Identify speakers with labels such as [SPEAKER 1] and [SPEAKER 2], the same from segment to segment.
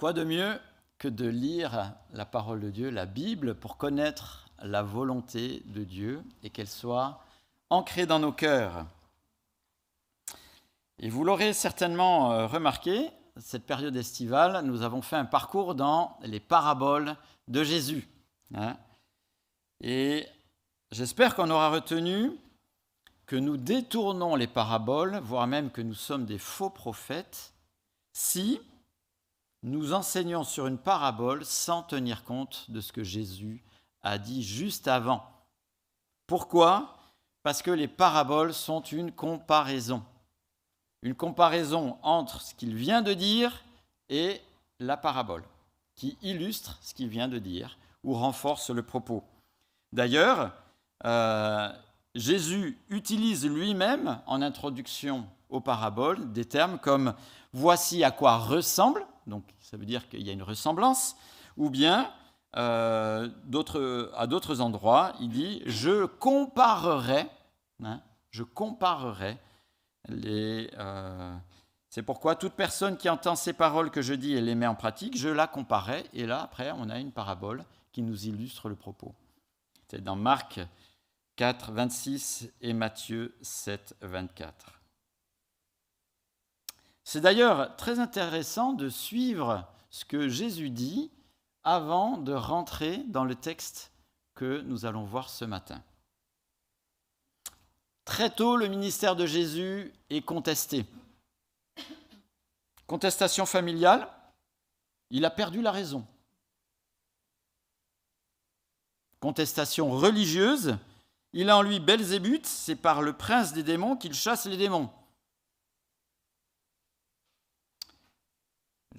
[SPEAKER 1] Quoi de mieux que de lire la parole de Dieu, la Bible, pour connaître la volonté de Dieu et qu'elle soit ancrée dans nos cœurs? Et vous l'aurez certainement euh, remarqué, cette période estivale, nous avons fait un parcours dans les paraboles de Jésus. Hein. et j'espère qu'on aura retenu que nous détournons les paraboles, voire même que nous sommes des faux prophètes, si nous enseignons sur une parabole sans tenir compte de ce que Jésus a dit juste avant. Pourquoi? Parce que les paraboles sont une comparaison. Une comparaison entre ce qu'il vient de dire et la parabole, qui illustre ce qu'il vient de dire ou renforce le propos. D'ailleurs, euh, Jésus utilise lui-même en introduction aux paraboles des termes comme voici à quoi ressemble, donc ça veut dire qu'il y a une ressemblance, ou bien euh, à d'autres endroits, il dit je comparerai, hein, je comparerai. Euh, c'est pourquoi toute personne qui entend ces paroles que je dis et les met en pratique, je la comparerai. Et là, après, on a une parabole qui nous illustre le propos. C'est dans Marc 4, 26 et Matthieu 7, 24. C'est d'ailleurs très intéressant de suivre ce que Jésus dit avant de rentrer dans le texte que nous allons voir ce matin. Très tôt, le ministère de Jésus est contesté. Contestation familiale, il a perdu la raison. Contestation religieuse, il a en lui Belzébuth, c'est par le prince des démons qu'il chasse les démons.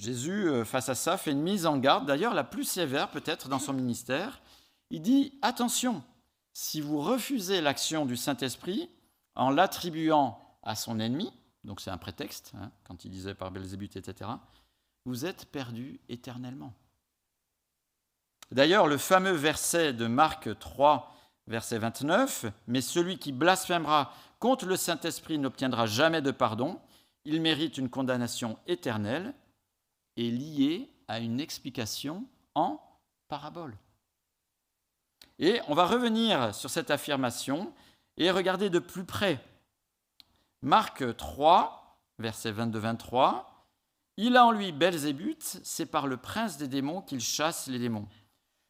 [SPEAKER 1] Jésus, euh, face à ça, fait une mise en garde, d'ailleurs la plus sévère peut-être dans son ministère. Il dit, attention, si vous refusez l'action du Saint-Esprit en l'attribuant à son ennemi, donc c'est un prétexte, hein, quand il disait par Belzébuth, etc., vous êtes perdu éternellement. D'ailleurs, le fameux verset de Marc 3, verset 29, Mais celui qui blasphémera contre le Saint-Esprit n'obtiendra jamais de pardon, il mérite une condamnation éternelle, est lié à une explication en parabole. Et on va revenir sur cette affirmation et regarder de plus près. Marc 3, verset 22-23, Il a en lui Belzébuth, c'est par le prince des démons qu'il chasse les démons.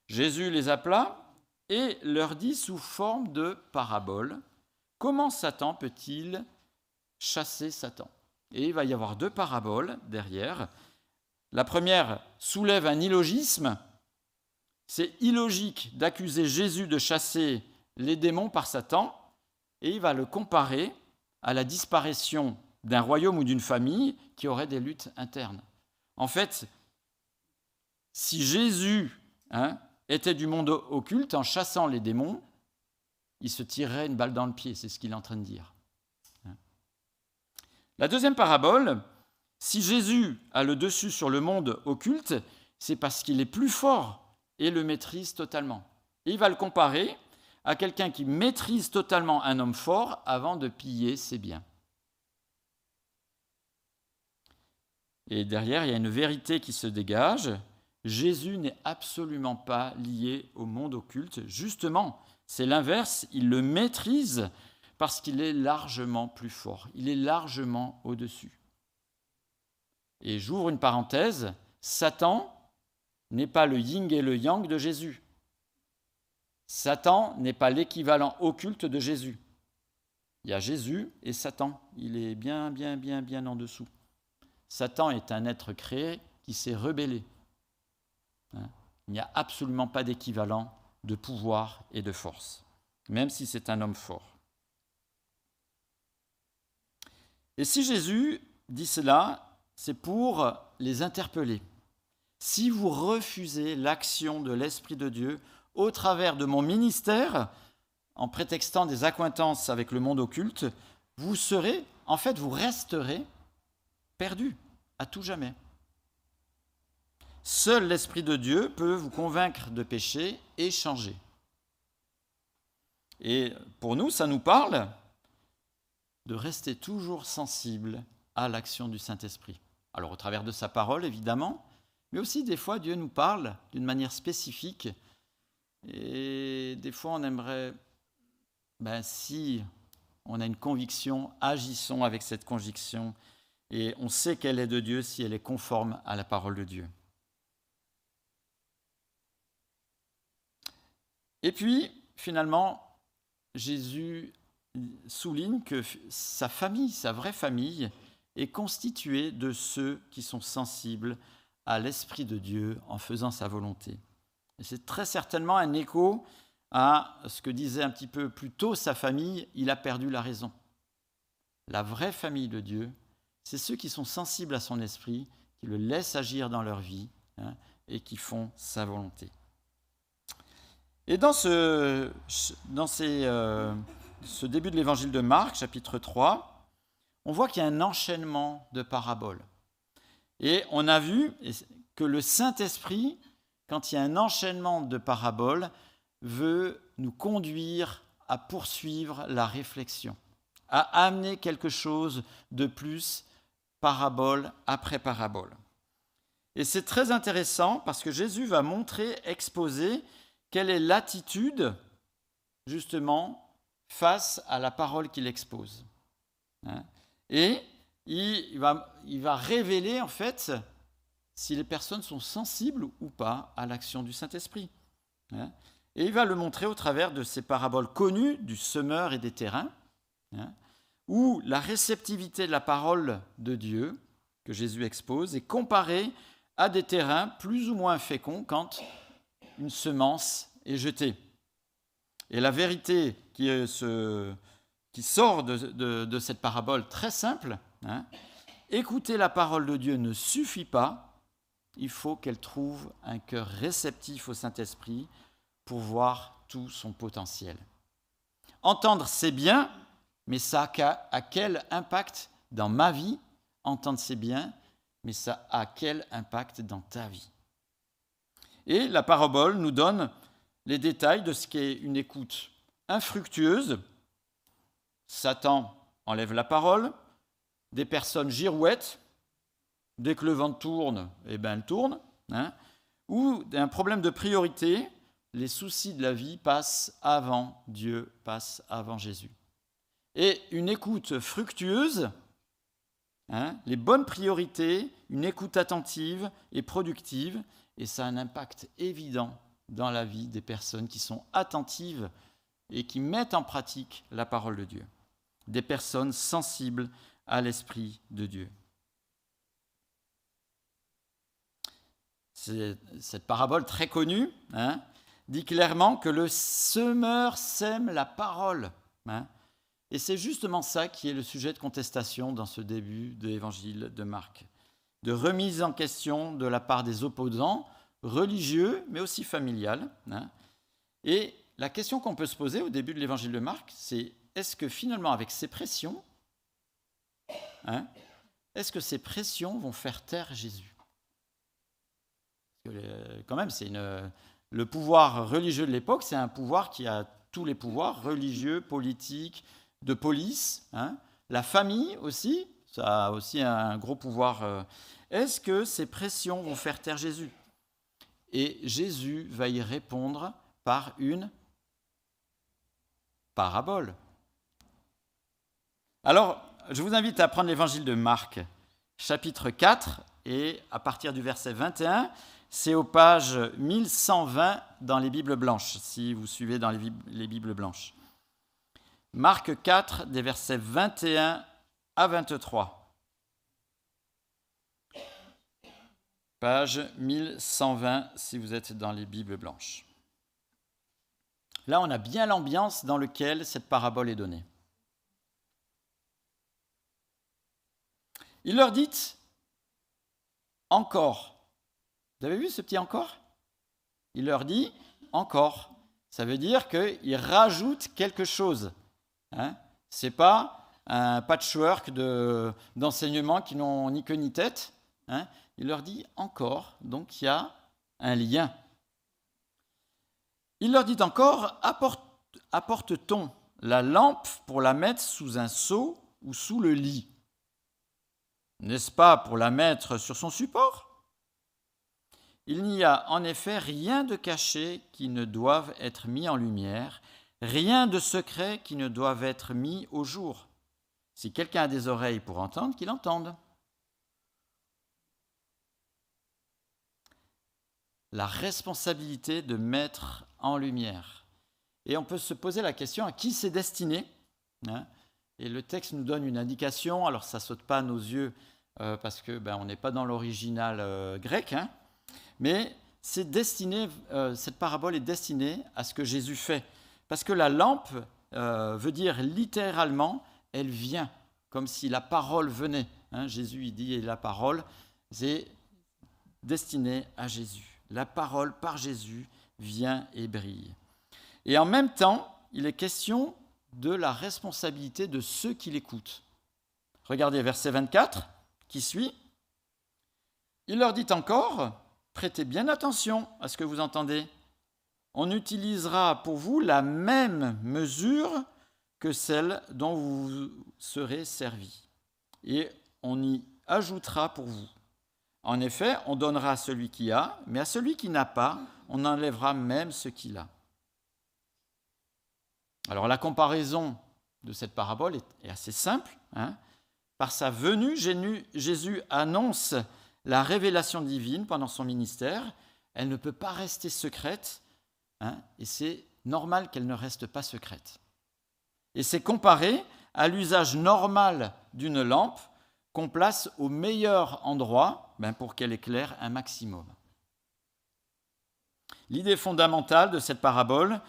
[SPEAKER 1] Jésus les appela et leur dit sous forme de parabole, comment Satan peut-il chasser Satan? Et il va y avoir deux paraboles derrière. La première soulève un illogisme. C'est illogique d'accuser Jésus de chasser les démons par Satan, et il va le comparer à la disparition d'un royaume ou d'une famille qui aurait des luttes internes. En fait, si Jésus hein, était du monde occulte, en chassant les démons, il se tirerait une balle dans le pied, c'est ce qu'il est en train de dire. La deuxième parabole, si Jésus a le dessus sur le monde occulte, c'est parce qu'il est plus fort et le maîtrise totalement. il va le comparer à quelqu'un qui maîtrise totalement un homme fort avant de piller ses biens. Et derrière, il y a une vérité qui se dégage. Jésus n'est absolument pas lié au monde occulte. Justement, c'est l'inverse, il le maîtrise parce qu'il est largement plus fort, il est largement au-dessus. Et j'ouvre une parenthèse, Satan n'est pas le yin et le yang de Jésus. Satan n'est pas l'équivalent occulte de Jésus. Il y a Jésus et Satan. Il est bien, bien, bien, bien en dessous. Satan est un être créé qui s'est rebellé. Hein? Il n'y a absolument pas d'équivalent de pouvoir et de force, même si c'est un homme fort. Et si Jésus dit cela, c'est pour les interpeller. Si vous refusez l'action de l'Esprit de Dieu au travers de mon ministère, en prétextant des accointances avec le monde occulte, vous serez, en fait, vous resterez perdu à tout jamais. Seul l'Esprit de Dieu peut vous convaincre de péché et changer. Et pour nous, ça nous parle de rester toujours sensible à l'action du Saint-Esprit. Alors au travers de sa parole, évidemment, Mais aussi, des fois, Dieu nous parle d'une manière spécifique. Et des fois, on aimerait, ben, si on a une conviction, agissons avec cette conviction. Et on sait qu'elle est de Dieu si elle est conforme à la parole de Dieu. Et puis, finalement, Jésus souligne que sa famille, sa vraie famille, est constituée de ceux qui sont sensibles à l'Esprit de Dieu en faisant sa volonté. Et c'est très certainement un écho à ce que disait un petit peu plus tôt sa famille, il a perdu la raison. La vraie famille de Dieu, c'est ceux qui sont sensibles à son esprit, qui le laissent agir dans leur vie hein, et qui font sa volonté. Et dans ce, dans euh, ce début de l'évangile de Marc, chapitre 3, on voit qu'il y a un enchaînement de paraboles. Et on a vu que le Saint-Esprit, quand il y a un enchaînement de paraboles, veut nous conduire à poursuivre la réflexion, à amener quelque chose de plus, parabole après parabole. Et c'est très intéressant parce que Jésus va montrer, exposer quelle est l'attitude, justement, face à la parole qu'il expose hein. Et il va, révéler, en fait, si les personnes sont sensibles ou pas à l'action du Saint-Esprit. Hein. Et il va le montrer au travers de ces paraboles connues du semeur et des terrains, hein, où la réceptivité de la parole de Dieu que Jésus expose est comparée à des terrains plus ou moins féconds quand une semence est jetée. Et la vérité qui, qui sort de, cette parabole très simple, hein, écouter la parole de Dieu ne suffit pas, il faut qu'elle trouve un cœur réceptif au Saint-Esprit pour voir tout son potentiel. Entendre, c'est bien, mais ça a quel impact dans ma vie? Entendre, c'est bien, mais ça a quel impact dans ta vie? Et la parabole nous donne les détails de ce qu'est une écoute infructueuse. Satan enlève la parole, des personnes girouettes, dès que le vent tourne, eh ben, elle tourne, hein, ou un problème de priorité, les soucis de la vie passent avant Dieu, passent avant Jésus. Et une écoute fructueuse, hein, les bonnes priorités, une écoute attentive et productive, et ça a un impact évident dans la vie des personnes qui sont attentives et qui mettent en pratique la parole de Dieu. Des personnes sensibles à l'Esprit de Dieu. Cette parabole très connue hein, dit clairement que le semeur sème la parole. Hein. et c'est justement ça qui est le sujet de contestation dans ce début de l'évangile de Marc. De remise en question de la part des opposants religieux, mais aussi familial. Hein. Et la question qu'on peut se poser au début de l'évangile de Marc, c'est est-ce que finalement, avec ces pressions, hein, est-ce que ces pressions vont faire taire Jésus? Quand même, c'est le pouvoir religieux de l'époque, c'est un pouvoir qui a tous les pouvoirs religieux, politiques, de police. Hein. La famille aussi, ça a aussi un gros pouvoir. Euh. Est-ce que ces pressions vont faire taire Jésus? Et Jésus va y répondre par une parabole. Alors, je vous invite à prendre l'évangile de Marc, chapitre 4, et à partir du verset 21, c'est aux pages 1120 dans les Bibles blanches, si vous suivez dans les, les Bibles blanches. Marc 4, des versets 21 à 23. page 1120 si vous êtes dans les Bibles blanches. Là, on a bien l'ambiance dans laquelle cette parabole est donnée. Il leur dit encore. Vous avez vu ce petit encore? Il leur dit encore. Ça veut dire qu'il rajoute quelque chose. Hein? Ce n'est pas un patchwork d'enseignements qui n'ont ni queue ni tête. Hein? Il leur dit encore, donc il y a un lien. Il leur dit encore, apporte-t-on la lampe pour la mettre sous un seau ou sous le lit? N'est-ce pas pour la mettre sur son support? Il n'y a en effet rien de caché qui ne doive être mis en lumière, rien de secret qui ne doive être mis au jour. Si quelqu'un a des oreilles pour entendre, qu'il entende. La responsabilité de mettre en lumière. Et on peut se poser la question à qui c'est destiné hein? Et le texte nous donne une indication, alors ça saute pas à nos yeux euh, parce que ben, on n'est pas dans l'original euh, grec, hein mais c'est destiné, euh, cette parabole est destinée à ce que Jésus fait. Parce que la lampe veut dire littéralement, elle vient, comme si la parole venait. Hein. Jésus, il dit, et la parole, c'est destiné à Jésus. La parole par Jésus vient et brille. Et en même temps, il est question de la responsabilité de ceux qui l'écoutent. Regardez verset 24 qui suit. Il leur dit encore, prêtez bien attention à ce que vous entendez. On utilisera pour vous la même mesure que celle dont vous serez servi. Et on y ajoutera pour vous. En effet, on donnera à celui qui a, mais à celui qui n'a pas, on enlèvera même ce qu'il a. Alors la comparaison de cette parabole est, assez simple. Hein. Par sa venue, Jésus annonce la révélation divine pendant son ministère. Elle ne peut pas rester secrète, hein, et c'est normal qu'elle ne reste pas secrète. Et c'est comparé à l'usage normal d'une lampe qu'on place au meilleur endroit ben, pour qu'elle éclaire un maximum. L'idée fondamentale de cette parabole,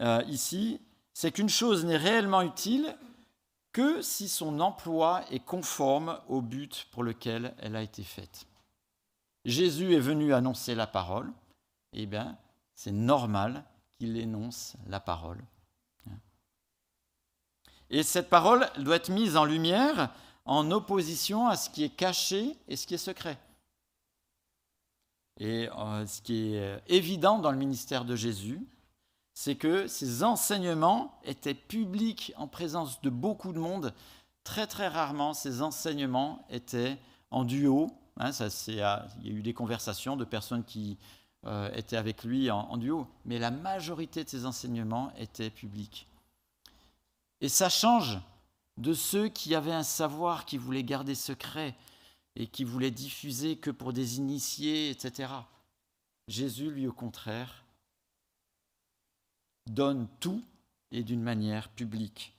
[SPEAKER 1] euh, ici, c'est qu'une chose n'est réellement utile que si son emploi est conforme au but pour lequel elle a été faite. Jésus est venu annoncer la parole, eh bien, c'est normal qu'il énonce la parole. Et cette parole doit être mise en lumière en opposition à ce qui est caché et ce qui est secret. Et euh, ce qui est évident dans le ministère de Jésus, c'est que ces enseignements étaient publics en présence de beaucoup de monde. Très très rarement, ces enseignements étaient en duo. Hein, il y a eu des conversations de personnes qui euh, étaient avec lui en, en, duo, mais la majorité de ces enseignements étaient publics. Et ça change de ceux qui avaient un savoir qui voulaient garder secret et qui voulaient diffuser que pour des initiés, etc. Jésus, lui, au contraire, donne tout et d'une manière publique.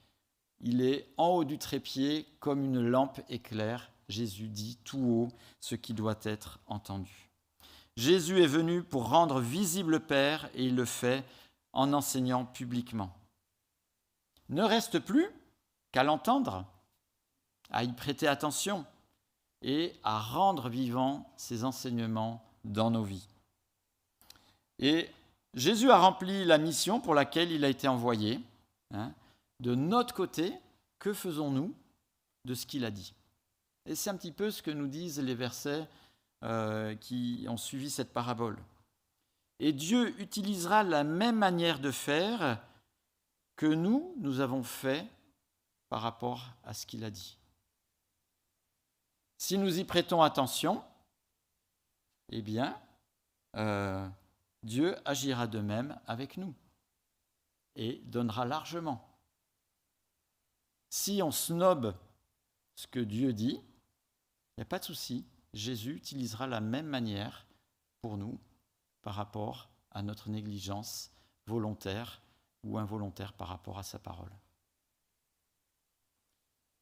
[SPEAKER 1] Il est en haut du trépied comme une lampe éclair. Jésus dit tout haut ce qui doit être entendu. Jésus est venu pour rendre visible le Père et il le fait en enseignant publiquement. Ne reste plus qu'à l'entendre, à y prêter attention et à rendre vivant ses enseignements dans nos vies. Et Jésus a rempli la mission pour laquelle il a été envoyé. Hein. De notre côté, que faisons-nous de ce qu'il a dit? Et c'est un petit peu ce que nous disent les versets euh, qui ont suivi cette parabole. Et Dieu utilisera la même manière de faire que nous, nous avons fait par rapport à ce qu'il a dit. Si nous y prêtons attention, eh bien, euh, Dieu agira de même avec nous et donnera largement. Si on snobe ce que Dieu dit, il n'y a pas de souci, Jésus utilisera la même manière pour nous par rapport à notre négligence volontaire ou involontaire par rapport à sa parole.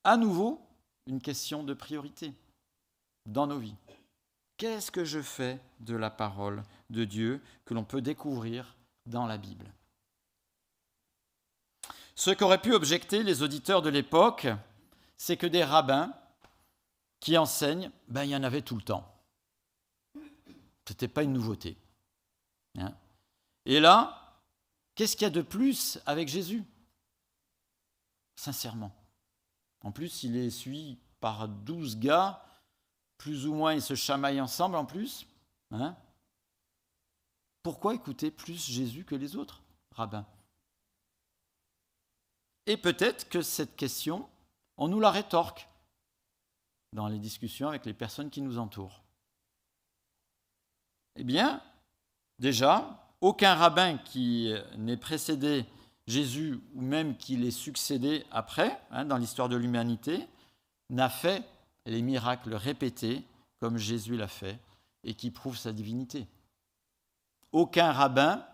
[SPEAKER 1] À nouveau, une question de priorité dans nos vies. Qu'est-ce que je fais de la parole de Dieu que l'on peut découvrir dans la Bible? Ce qu'auraient pu objecter les auditeurs de l'époque, c'est que des rabbins qui enseignent, ben, il y en avait tout le temps. Ce n'était pas une nouveauté. Hein. Et là, qu'est-ce qu'il y a de plus avec Jésus? Sincèrement. En plus, il est suivi par douze gars plus ou moins ils se chamaillent ensemble en plus. Hein? Pourquoi écouter plus Jésus que les autres rabbins Et peut-être que cette question, on nous la rétorque dans les discussions avec les personnes qui nous entourent. Eh bien, déjà, aucun rabbin qui n'ait précédé Jésus ou même qui l'ait succédé après, hein, dans l'histoire de l'humanité, n'a fait les miracles répétés comme Jésus l'a fait et qui prouvent sa divinité. Aucun rabbin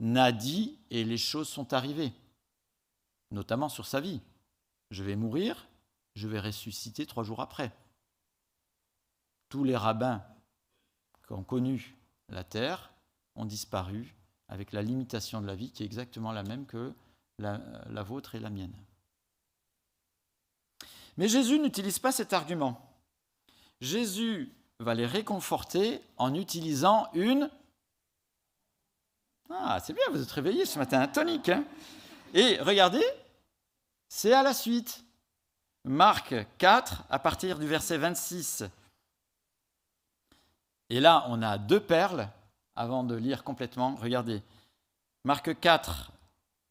[SPEAKER 1] n'a dit et les choses sont arrivées, notamment sur sa vie. Je vais mourir, je vais ressusciter trois jours après. Tous les rabbins qui ont connu la terre ont disparu avec la limitation de la vie qui est exactement la même que la, la vôtre et la mienne. Mais Jésus n'utilise pas cet argument. Jésus va les réconforter en utilisant une... Ah, c'est bien, vous êtes réveillés ce matin, tonique. Hein et regardez, c'est à la suite. Marc 4, à partir du verset 26. Et là, on a deux perles avant de lire complètement. Regardez, Marc 4,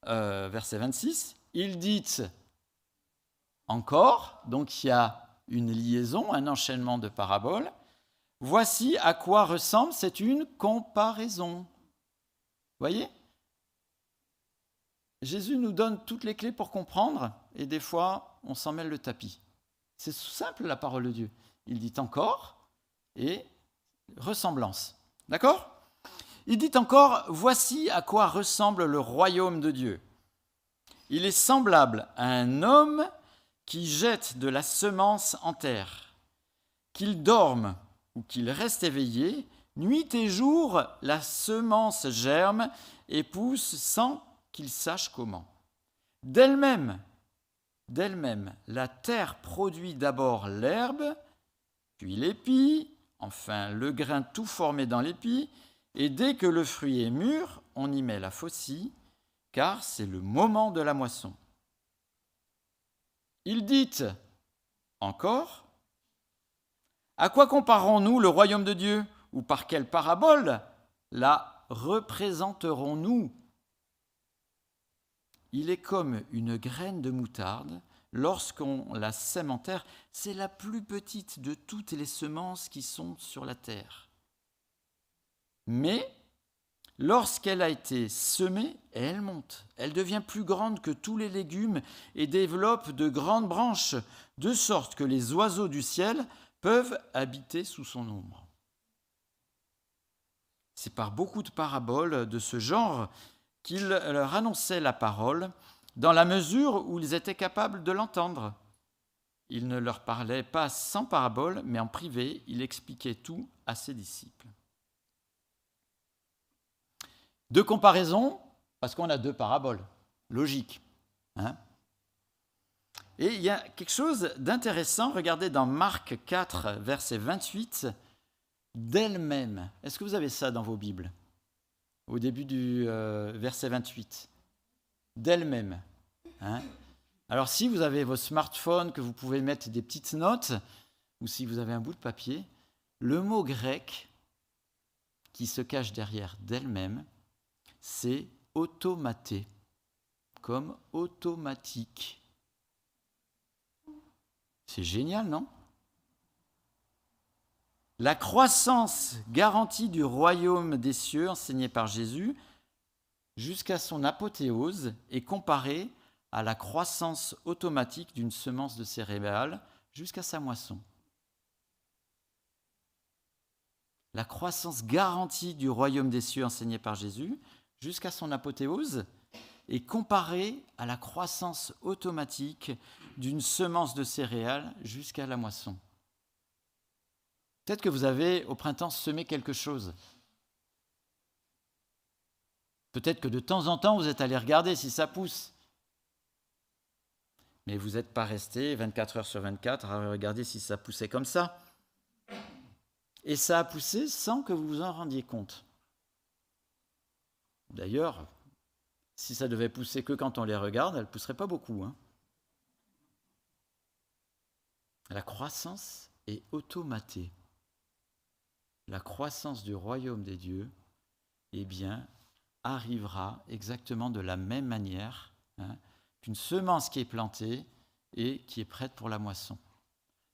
[SPEAKER 1] euh, verset 26. Il dit encore, donc il y a une liaison, un enchaînement de paraboles. Voici à quoi ressemble, c'est une comparaison. Voyez? Jésus nous donne toutes les clés pour comprendre, et des fois, on s'en mêle le tapis. C'est simple la parole de Dieu. Il dit encore et ressemblance. D'accord? Il dit encore, voici à quoi ressemble le royaume de Dieu. Il est semblable à un homme qui jette de la semence en terre. Qu'il dorme ou qu'il reste éveillé, nuit et jour, la semence germe et pousse sans qu'il sache comment. D'elle-même, d'elle-même, la terre produit d'abord l'herbe, puis l'épi, enfin le grain tout formé dans l'épi, et dès que le fruit est mûr, on y met la faucille, car c'est le moment de la moisson. Il dit encore, à quoi comparons-nous le royaume de Dieu Ou par quelle parabole la représenterons-nous? Il est comme une graine de moutarde. Lorsqu'on la sème en terre, c'est la plus petite de toutes les semences qui sont sur la terre. Mais lorsqu'elle a été semée, elle monte. Elle devient plus grande que tous les légumes et développe de grandes branches, de sorte que les oiseaux du ciel peuvent habiter sous son ombre. C'est par beaucoup de paraboles de ce genre qu'il leur annonçait la parole, dans la mesure où ils étaient capables de l'entendre. Il ne leur parlait pas sans parabole, mais en privé, il expliquait tout à ses disciples. Deux comparaisons, parce qu'on a deux paraboles, logique. Hein et il y a quelque chose d'intéressant, regardez dans Marc 4, verset 28, d'elle-même. Est-ce que vous avez ça dans vos Bibles? Au début du euh, verset 28. D'elle-même. Hein Alors si vous avez vos smartphones, que vous pouvez mettre des petites notes, ou si vous avez un bout de papier, le mot grec qui se cache derrière d'elle-même, c'est automaté, comme automatique. C'est génial, non? La croissance garantie du royaume des cieux enseignée par Jésus jusqu'à son apothéose est comparée à la croissance automatique d'une semence de céréales jusqu'à sa moisson. La croissance garantie du royaume des cieux enseignée par Jésus jusqu'à son apothéose est comparée à la croissance automatique d'une semence de céréales jusqu'à la moisson. Peut-être que vous avez au printemps semé quelque chose. Peut-être que de temps en temps, vous êtes allé regarder si ça pousse. Mais vous n'êtes pas resté 24 heures sur 24 à regarder si ça poussait comme ça. Et ça a poussé sans que vous vous en rendiez compte. D'ailleurs, si ça devait pousser que quand on les regarde, elle ne pousserait pas beaucoup. Hein. La croissance est automatée. La croissance du royaume des dieux, eh bien, arrivera exactement de la même manière hein, qu'une semence qui est plantée et qui est prête pour la moisson.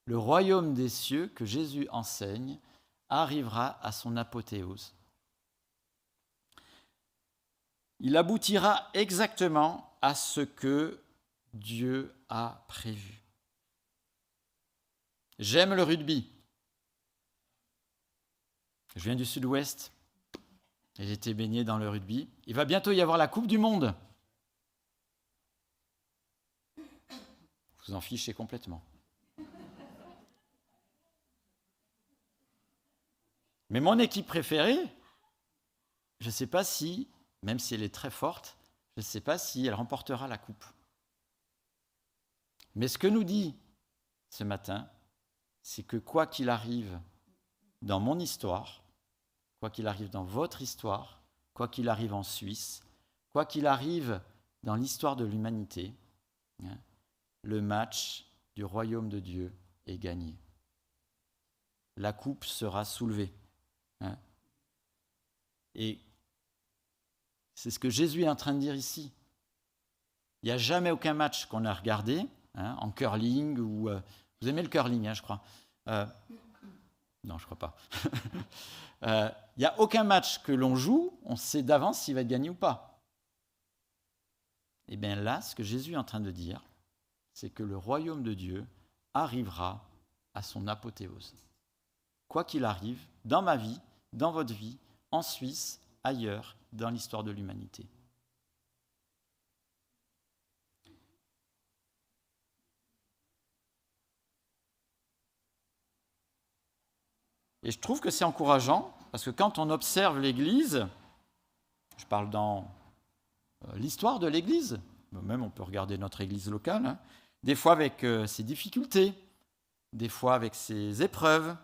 [SPEAKER 1] Le royaume des cieux que Jésus enseigne arrivera à son apothéose. Il aboutira exactement à ce que Dieu a prévu. J'aime le rugby. Je viens du sud-ouest et j'ai été baigné dans le rugby. Il va bientôt y avoir la Coupe du Monde. Vous en fichez complètement. Mais mon équipe préférée, je ne sais pas si, même si elle est très forte, je ne sais pas si elle remportera la coupe. Mais ce que nous dit ce matin, c'est que quoi qu'il arrive dans mon histoire, quoi qu'il arrive dans votre histoire, quoi qu'il arrive en Suisse, quoi qu'il arrive dans l'histoire de l'humanité, hein, le match du royaume de Dieu est gagné. La coupe sera soulevée. Hein. Et c'est ce que Jésus est en train de dire ici. Il n'y a jamais aucun match qu'on a regardé hein, en curling ou euh, vous aimez le curling, hein, je crois. Euh, non, je crois pas. Euh, il n'y a aucun match que l'on joue, on sait d'avance s'il va être gagné ou pas. Et eh bien là, ce que Jésus est en train de dire, c'est que le royaume de Dieu arrivera à son apothéose. Quoi qu'il arrive, dans ma vie, dans votre vie, en Suisse, ailleurs, dans l'histoire de l'humanité. Et je trouve que c'est encourageant, parce que quand on observe l'Église, je parle dans euh, l'histoire de l'Église, même on peut regarder notre Église locale, hein, des fois avec euh, ses difficultés, des fois avec ses épreuves,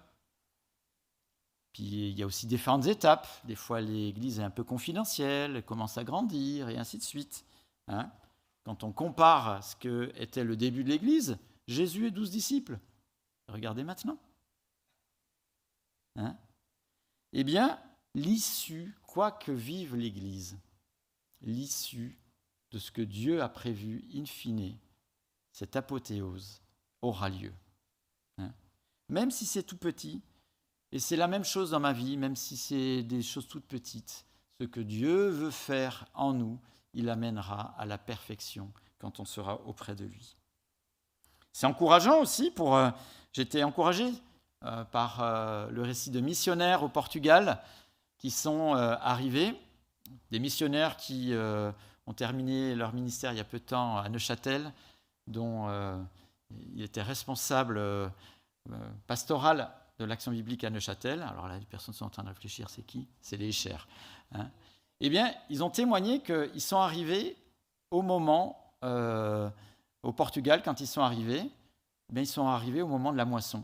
[SPEAKER 1] puis il y a aussi différentes étapes. Des fois, l'Église est un peu confidentielle, elle commence à grandir, et ainsi de suite. Hein. Quand on compare ce que était le début de l'Église, Jésus et douze disciples. Regardez maintenant. Hein eh bien, l'issue, quoi que vive l'Église, l'issue de ce que Dieu a prévu in fine, cette apothéose, aura lieu. Hein même si c'est tout petit, et c'est la même chose dans ma vie, même si c'est des choses toutes petites. Ce que Dieu veut faire en nous, il amènera à la perfection quand on sera auprès de lui. C'est encourageant aussi pour... Euh, j'étais encouragé euh, par euh, le récit de missionnaires au Portugal qui sont arrivés, des missionnaires qui ont terminé leur ministère il y a peu de temps à Neuchâtel, dont il était responsable pastoral de l'action biblique à Neuchâtel, alors là, les personnes sont en train de réfléchir, c'est qui? C'est les chers. Hein. eh bien, ils ont témoigné qu'ils sont arrivés au moment, euh, au Portugal, quand ils sont arrivés, ben, ils sont arrivés au moment de la moisson.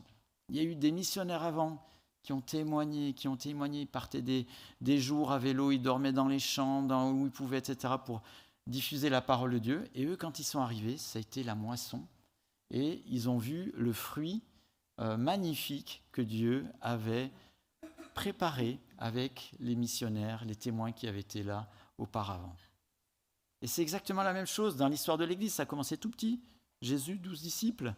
[SPEAKER 1] Il y a eu des missionnaires avant qui ont témoigné, qui ont témoigné, ils partaient des, des jours à vélo, ils dormaient dans les champs, dans, où ils pouvaient, etc., pour diffuser la parole de Dieu. Et eux, quand ils sont arrivés, ça a été la moisson. Et ils ont vu le fruit euh, magnifique que Dieu avait préparé avec les missionnaires, les témoins qui avaient été là auparavant. Et c'est exactement la même chose dans l'histoire de l'Église. Ça a commencé tout petit. Jésus, douze disciples.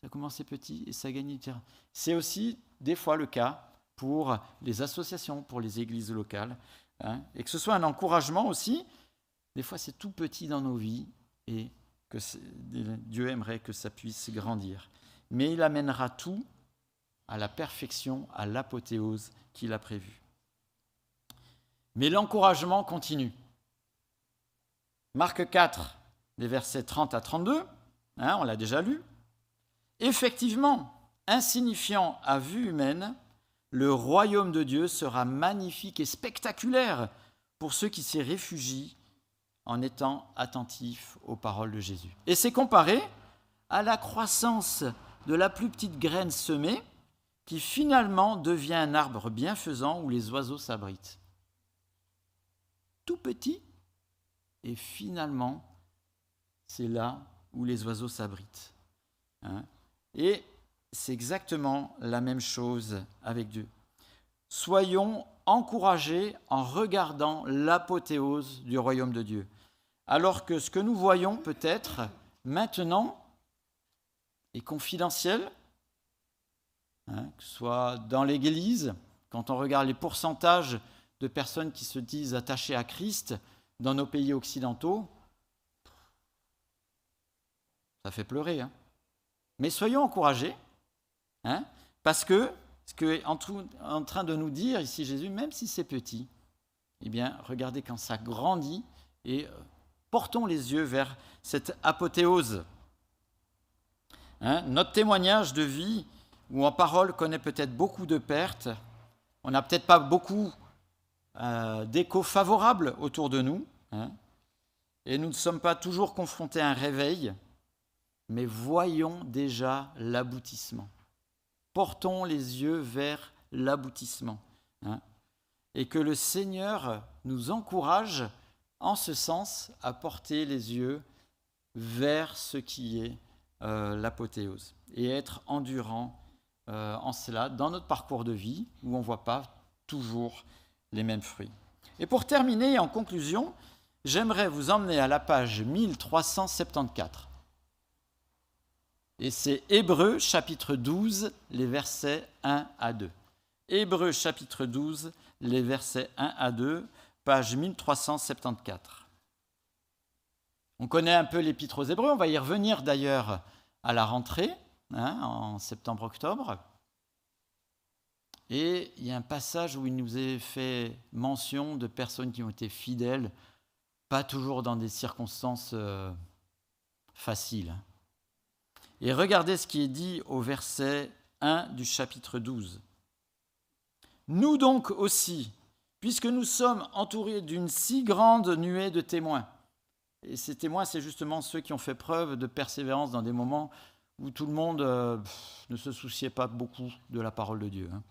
[SPEAKER 1] Ça a commencé petit et ça a gagné terrain. C'est aussi des fois le cas pour les associations, pour les églises locales. Hein. et que ce soit un encouragement aussi. Des fois, c'est tout petit dans nos vies et que Dieu aimerait que ça puisse grandir mais il amènera tout à la perfection, à l'apothéose qu'il a prévue. Mais l'encouragement continue. Marc 4, des versets 30 à 32, hein, on l'a déjà lu. Effectivement, insignifiant à vue humaine, le royaume de Dieu sera magnifique et spectaculaire pour ceux qui s'y réfugient en étant attentifs aux paroles de Jésus. Et c'est comparé à la croissance de la plus petite graine semée qui finalement devient un arbre bienfaisant où les oiseaux s'abritent. Tout petit, et finalement, c'est là où les oiseaux s'abritent. Hein. et c'est exactement la même chose avec Dieu. Soyons encouragés en regardant l'apothéose du royaume de Dieu. Alors que ce que nous voyons peut-être maintenant et confidentiel, hein, que ce soit dans l'Église Quand on regarde les pourcentages de personnes qui se disent attachées à Christ dans nos pays occidentaux, ça fait pleurer. Hein. Mais soyons encouragés, hein, parce que ce qu'est en, en train de nous dire ici Jésus, même si c'est petit, eh bien, regardez quand ça grandit et euh, portons les yeux vers cette apothéose. Hein, notre témoignage de vie, où en parole connaît peut-être beaucoup de pertes, on n'a peut-être pas beaucoup euh, d'échos favorables autour de nous, hein, et nous ne sommes pas toujours confrontés à un réveil, mais voyons déjà l'aboutissement. Portons les yeux vers l'aboutissement. Hein, et que le Seigneur nous encourage en ce sens à porter les yeux vers ce qui est euh, l'apothéose et être endurant euh, en cela dans notre parcours de vie où on ne voit pas toujours les mêmes fruits. Et pour terminer, en conclusion, j'aimerais vous emmener à la page 1374. Et c'est Hébreu chapitre 12, les versets 1 à 2. Hébreu chapitre 12, les versets 1 à 2, page 1374. On connaît un peu l'épître aux Hébreux, on va y revenir d'ailleurs à la rentrée, hein, en septembre-octobre. Et il y a un passage où il nous est fait mention de personnes qui ont été fidèles, pas toujours dans des circonstances euh, faciles. Et regardez ce qui est dit au verset 1 du chapitre 12. Nous donc aussi, puisque nous sommes entourés d'une si grande nuée de témoins, et ces témoins, c'est justement ceux qui ont fait preuve de persévérance dans des moments où tout le monde euh, ne se souciait pas beaucoup de la parole de Dieu. Hein.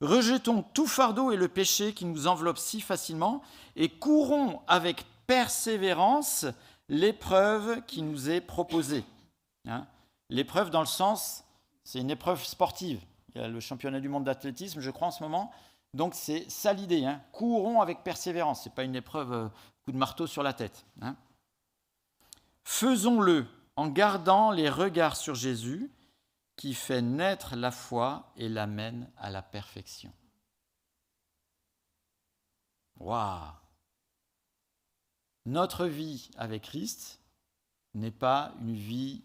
[SPEAKER 1] Rejetons tout fardeau et le péché qui nous enveloppe si facilement et courons avec persévérance l'épreuve qui nous est proposée. Hein. L'épreuve dans le sens, c'est une épreuve sportive. Il y a le championnat du monde d'athlétisme, je crois, en ce moment. Donc c'est ça l'idée. Hein. Courons avec persévérance. Ce n'est pas une épreuve euh, coup de marteau sur la tête. Hein. Faisons-le en gardant les regards sur Jésus qui fait naître la foi et l'amène à la perfection. Waouh Notre vie avec Christ n'est pas une vie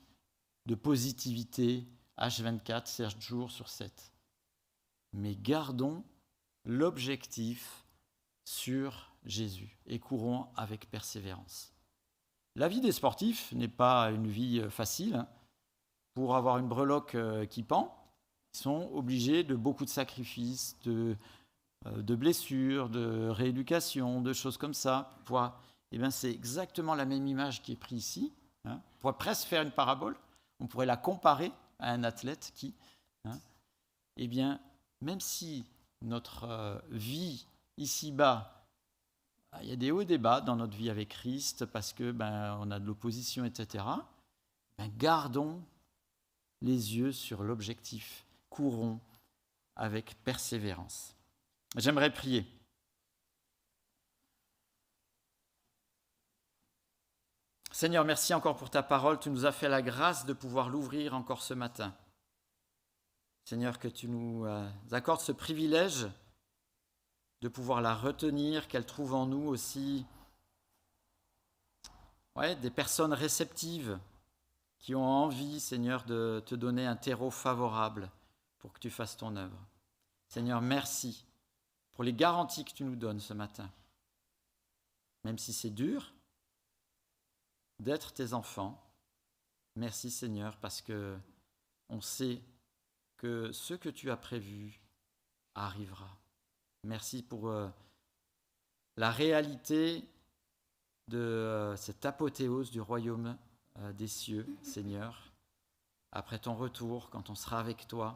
[SPEAKER 1] de positivité H24, 7 jours sur 7. Mais gardons l'objectif sur Jésus et courons avec persévérance. La vie des sportifs n'est pas une vie facile. Hein. Pour avoir une breloque euh, qui pend, ils sont obligés de beaucoup de sacrifices, de, euh, blessures, de rééducation, de choses comme ça. eh bien, c'est exactement la même image qui est prise ici. Hein. On pourrait presque faire une parabole. On pourrait la comparer à un athlète qui, hein, eh bien, même si notre euh, vie ici-bas, il y a des hauts et des bas dans notre vie avec Christ parce que ben, on a de l'opposition, etc. Ben, gardons les yeux sur l'objectif, courons avec persévérance. J'aimerais prier. Seigneur, merci encore pour ta parole. Tu nous as fait la grâce de pouvoir l'ouvrir encore ce matin. Seigneur, que tu nous euh, accordes ce privilège de pouvoir la retenir, qu'elle trouve en nous aussi des personnes réceptives qui ont envie, Seigneur, de te donner un terreau favorable pour que tu fasses ton œuvre. Seigneur, merci pour les garanties que tu nous donnes ce matin. Même si c'est dur, d'être tes enfants. Merci Seigneur parce que on sait que ce que tu as prévu arrivera. Merci pour euh, la réalité de euh, cette apothéose du royaume euh, des cieux, Seigneur, après ton retour, quand on sera avec toi.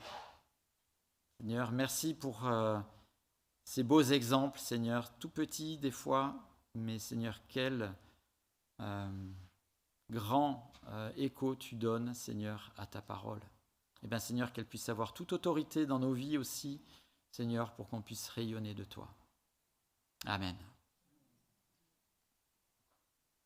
[SPEAKER 1] Seigneur, merci pour ces beaux exemples, Seigneur, tout petits des fois, mais Seigneur, quel grand écho tu donnes, Seigneur, à ta parole. Eh bien, Seigneur, qu'elle puisse avoir toute autorité dans nos vies aussi, Seigneur, pour qu'on puisse rayonner de toi. Amen.